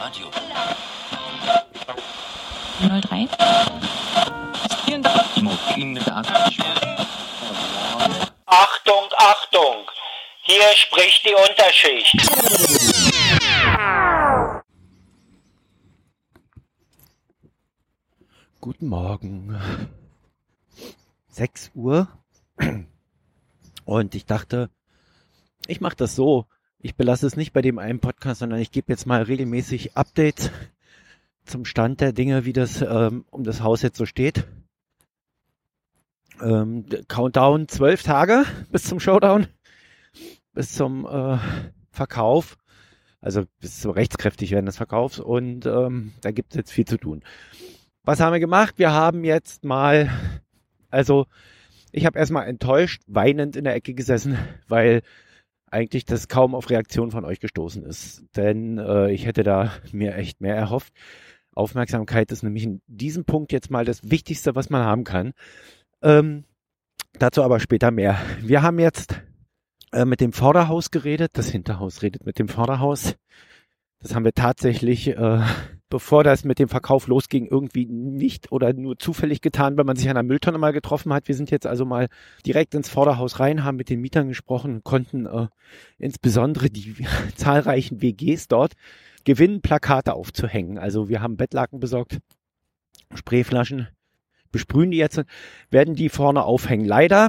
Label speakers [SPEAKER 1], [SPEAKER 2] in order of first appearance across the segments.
[SPEAKER 1] Radio.
[SPEAKER 2] 03.
[SPEAKER 3] Achtung, Achtung! Hier spricht die Unterschicht.
[SPEAKER 4] Guten Morgen. 6 Uhr. Und ich dachte, ich mache das so. Ich belasse es nicht bei dem einen Podcast, sondern ich gebe jetzt mal regelmäßig Updates zum Stand der Dinge, wie das ähm, um das Haus jetzt so steht. Ähm, Countdown zwölf Tage bis zum Showdown, bis zum äh, Verkauf, also bis zum rechtskräftig werden des Verkaufs und ähm, da gibt es jetzt viel zu tun. Was haben wir gemacht? Wir haben jetzt mal, also ich habe erstmal enttäuscht, weinend in der Ecke gesessen, weil eigentlich das kaum auf Reaktion von euch gestoßen ist. Denn äh, ich hätte da mir echt mehr erhofft. Aufmerksamkeit ist nämlich in diesem Punkt jetzt mal das Wichtigste, was man haben kann. Ähm, dazu aber später mehr. Wir haben jetzt äh, mit dem Vorderhaus geredet. Das Hinterhaus redet mit dem Vorderhaus. Das haben wir tatsächlich, äh, bevor das mit dem Verkauf losging, irgendwie nicht oder nur zufällig getan, wenn man sich an der Mülltonne mal getroffen hat. Wir sind jetzt also mal direkt ins Vorderhaus rein, haben mit den Mietern gesprochen konnten äh, insbesondere die zahlreichen WGs dort gewinnen, Plakate aufzuhängen. Also wir haben Bettlaken besorgt, Sprayflaschen, besprühen die jetzt, werden die vorne aufhängen. Leider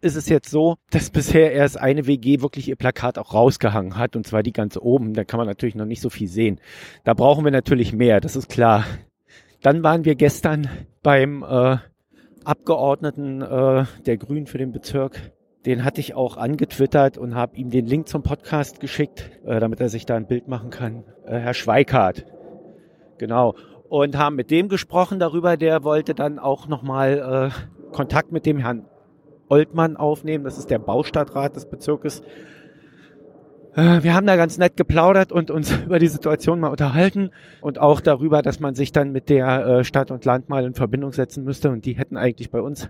[SPEAKER 4] ist es jetzt so, dass bisher erst eine WG wirklich ihr Plakat auch rausgehangen hat und zwar die ganz oben. Da kann man natürlich noch nicht so viel sehen. Da brauchen wir natürlich mehr, das ist klar. Dann waren wir gestern beim äh, Abgeordneten äh, der Grünen für den Bezirk. Den hatte ich auch angetwittert und habe ihm den Link zum Podcast geschickt, äh, damit er sich da ein Bild machen kann. Äh, Herr Schweikart. Genau. Und haben mit dem gesprochen darüber. Der wollte dann auch nochmal äh, Kontakt mit dem Herrn Oltmann aufnehmen. Das ist der Baustadtrat des Bezirkes. Äh, Wir haben da ganz nett geplaudert und uns über die Situation mal unterhalten und auch darüber, dass man sich dann mit der äh, Stadt und Land mal in Verbindung setzen müsste und die hätten eigentlich bei uns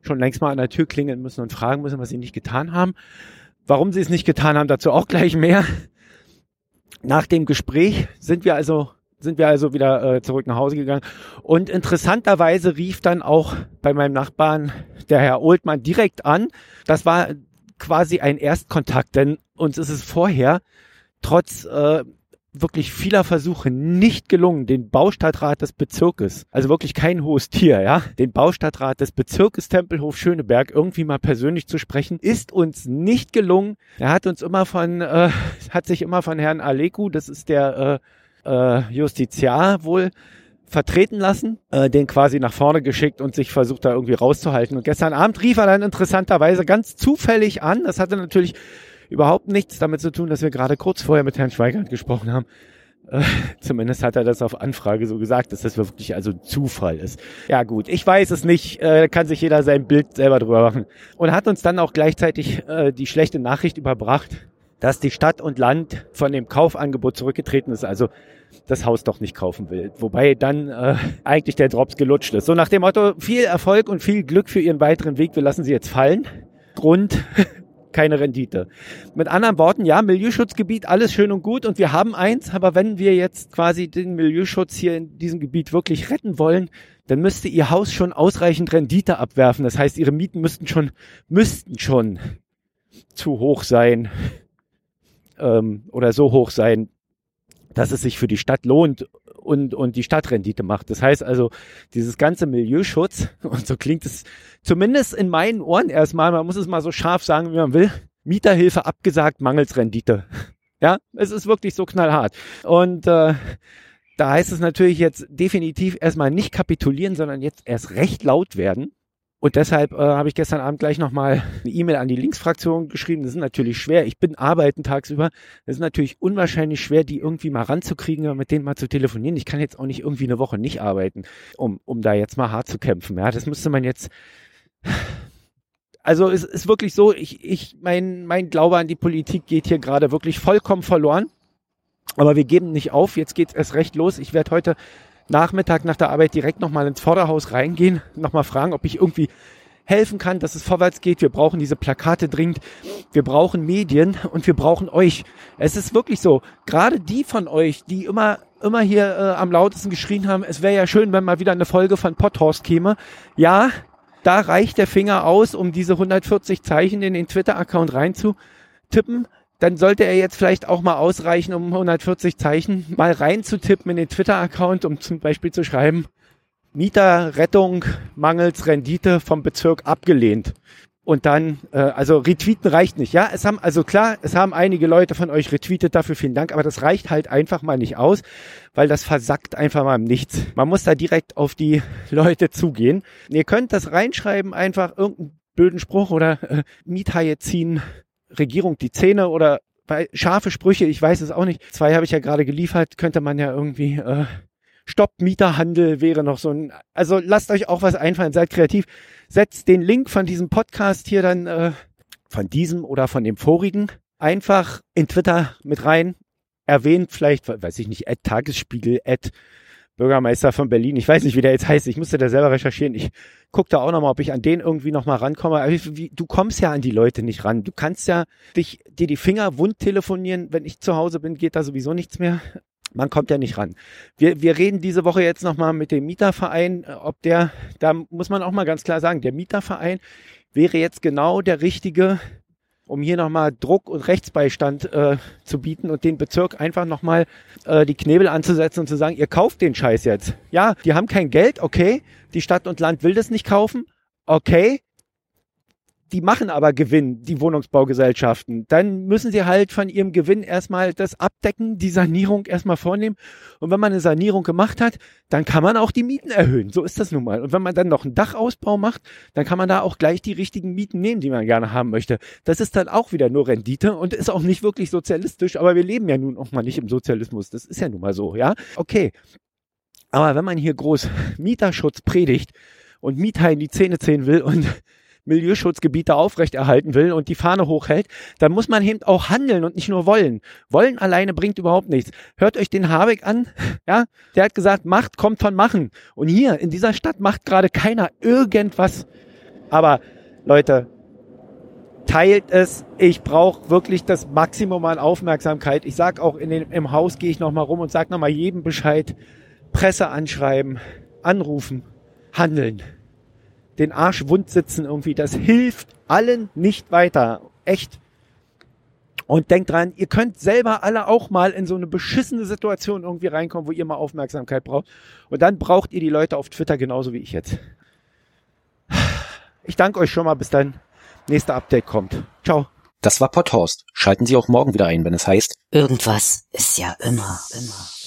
[SPEAKER 4] schon längst mal an der Tür klingeln müssen und fragen müssen, was sie nicht getan haben. Warum sie es nicht getan haben, dazu auch gleich mehr. Nach dem Gespräch sind wir also sind wir also wieder äh, zurück nach Hause gegangen. Und interessanterweise rief dann auch bei meinem Nachbarn der Herr Oldmann direkt an. Das war quasi ein Erstkontakt, denn uns ist es vorher trotz äh, wirklich vieler Versuche nicht gelungen, den Baustadtrat des Bezirkes, also wirklich kein hohes Tier, ja, den Baustadtrat des Bezirkes Tempelhof Schöneberg irgendwie mal persönlich zu sprechen, ist uns nicht gelungen. Er hat uns immer von, äh, hat sich immer von Herrn Aleku, das ist der äh, äh, Justiziar wohl, vertreten lassen, äh, den quasi nach vorne geschickt und sich versucht da irgendwie rauszuhalten. Und gestern Abend rief er dann interessanterweise ganz zufällig an. Das hatte natürlich überhaupt nichts damit zu tun, dass wir gerade kurz vorher mit Herrn Schweigert gesprochen haben. Äh, zumindest hat er das auf Anfrage so gesagt, dass das wirklich also Zufall ist. Ja gut, ich weiß es nicht, äh, kann sich jeder sein Bild selber drüber machen. Und hat uns dann auch gleichzeitig äh, die schlechte Nachricht überbracht, dass die Stadt und Land von dem Kaufangebot zurückgetreten ist, also das Haus doch nicht kaufen will. Wobei dann äh, eigentlich der Drops gelutscht ist. So nach dem Motto, viel Erfolg und viel Glück für Ihren weiteren Weg, wir lassen Sie jetzt fallen. Grund, keine Rendite. Mit anderen Worten, ja, Milieuschutzgebiet, alles schön und gut und wir haben eins, aber wenn wir jetzt quasi den Milieuschutz hier in diesem Gebiet wirklich retten wollen, dann müsste Ihr Haus schon ausreichend Rendite abwerfen. Das heißt, Ihre Mieten müssten schon, müssten schon zu hoch sein ähm, oder so hoch sein, dass es sich für die Stadt lohnt und, und die Stadtrendite macht. Das heißt also, dieses ganze Milieuschutz, und so klingt es zumindest in meinen Ohren erstmal, man muss es mal so scharf sagen, wie man will, Mieterhilfe abgesagt, mangels Rendite. Ja, es ist wirklich so knallhart. Und äh, da heißt es natürlich jetzt definitiv erstmal nicht kapitulieren, sondern jetzt erst recht laut werden. Und deshalb äh, habe ich gestern Abend gleich nochmal eine E-Mail an die Linksfraktion geschrieben. Das ist natürlich schwer. Ich bin arbeiten tagsüber. Das ist natürlich unwahrscheinlich schwer, die irgendwie mal ranzukriegen oder mit denen mal zu telefonieren. Ich kann jetzt auch nicht irgendwie eine Woche nicht arbeiten, um, um da jetzt mal hart zu kämpfen. Ja, das müsste man jetzt. Also es ist wirklich so, ich, ich, mein, mein Glaube an die Politik geht hier gerade wirklich vollkommen verloren. Aber wir geben nicht auf. Jetzt geht's erst recht los. Ich werde heute Nachmittag nach der Arbeit direkt nochmal ins Vorderhaus reingehen, nochmal fragen, ob ich irgendwie helfen kann, dass es vorwärts geht. Wir brauchen diese Plakate dringend. Wir brauchen Medien und wir brauchen euch. Es ist wirklich so, gerade die von euch, die immer immer hier äh, am lautesten geschrien haben, es wäre ja schön, wenn mal wieder eine Folge von Potthorst käme. Ja, da reicht der Finger aus, um diese 140 Zeichen in den Twitter-Account reinzutippen. Dann sollte er jetzt vielleicht auch mal ausreichen, um 140 Zeichen mal reinzutippen in den Twitter-Account, um zum Beispiel zu schreiben, Mieterrettung mangels Rendite vom Bezirk abgelehnt. Und dann, äh, also retweeten reicht nicht. Ja, es haben, also klar, es haben einige Leute von euch retweetet, dafür vielen Dank, aber das reicht halt einfach mal nicht aus, weil das versackt einfach mal im Nichts. Man muss da direkt auf die Leute zugehen. Ihr könnt das reinschreiben, einfach irgendeinen blöden Spruch oder äh, Miethaie ziehen, Regierung die Zähne oder bei scharfe Sprüche, ich weiß es auch nicht. Zwei habe ich ja gerade geliefert, könnte man ja irgendwie äh, Stopp Mieterhandel wäre noch so ein. Also lasst euch auch was einfallen, seid kreativ. Setzt den Link von diesem Podcast hier dann, äh, von diesem oder von dem vorigen, einfach in Twitter mit rein. Erwähnt vielleicht, weiß ich nicht, Ad Tagesspiegel, Ad Bürgermeister von Berlin. Ich weiß nicht, wie der jetzt heißt. Ich musste da selber recherchieren. Ich gucke da auch nochmal, ob ich an den irgendwie nochmal rankomme. Aber wie, du kommst ja an die Leute nicht ran. Du kannst ja dich, dir die Finger wund telefonieren. Wenn ich zu Hause bin, geht da sowieso nichts mehr man kommt ja nicht ran. Wir, wir reden diese Woche jetzt nochmal mit dem Mieterverein, ob der, da muss man auch mal ganz klar sagen, der Mieterverein wäre jetzt genau der richtige, um hier nochmal Druck und Rechtsbeistand äh, zu bieten und den Bezirk einfach nochmal äh, die Knebel anzusetzen und zu sagen, ihr kauft den Scheiß jetzt. Ja, die haben kein Geld, okay, die Stadt und Land will das nicht kaufen, okay, die machen aber Gewinn, die Wohnungsbaugesellschaften. Dann müssen sie halt von ihrem Gewinn erstmal das abdecken, die Sanierung erstmal vornehmen. Und wenn man eine Sanierung gemacht hat, dann kann man auch die Mieten erhöhen. So ist das nun mal. Und wenn man dann noch einen Dachausbau macht, dann kann man da auch gleich die richtigen Mieten nehmen, die man gerne haben möchte. Das ist dann auch wieder nur Rendite und ist auch nicht wirklich sozialistisch, aber wir leben ja nun auch mal nicht im Sozialismus. Das ist ja nun mal so, ja? Okay. Aber wenn man hier groß Mieterschutz predigt und Mieter in die Zähne ziehen will und Milieuschutzgebiete aufrechterhalten will und die Fahne hochhält, dann muss man eben auch handeln und nicht nur wollen. Wollen alleine bringt überhaupt nichts. Hört euch den Habeck an, ja, der hat gesagt, Macht kommt von Machen. Und hier in dieser Stadt macht gerade keiner irgendwas. Aber Leute, teilt es. Ich brauche wirklich das Maximum an Aufmerksamkeit. Ich sag auch in den, im Haus gehe ich noch mal rum und sag noch mal jedem Bescheid. Presse anschreiben, anrufen, handeln den Arsch wund sitzen irgendwie. Das hilft allen nicht weiter. Echt. Und denkt dran, ihr könnt selber alle auch mal in so eine beschissene Situation irgendwie reinkommen, wo ihr mal Aufmerksamkeit braucht. Und dann braucht ihr die Leute auf Twitter genauso wie ich jetzt. Ich danke euch schon mal. Bis dann. Nächster Update kommt. Ciao.
[SPEAKER 1] Das war Potthorst. Schalten Sie auch morgen wieder ein, wenn es heißt.
[SPEAKER 2] Irgendwas ist ja immer, immer, immer.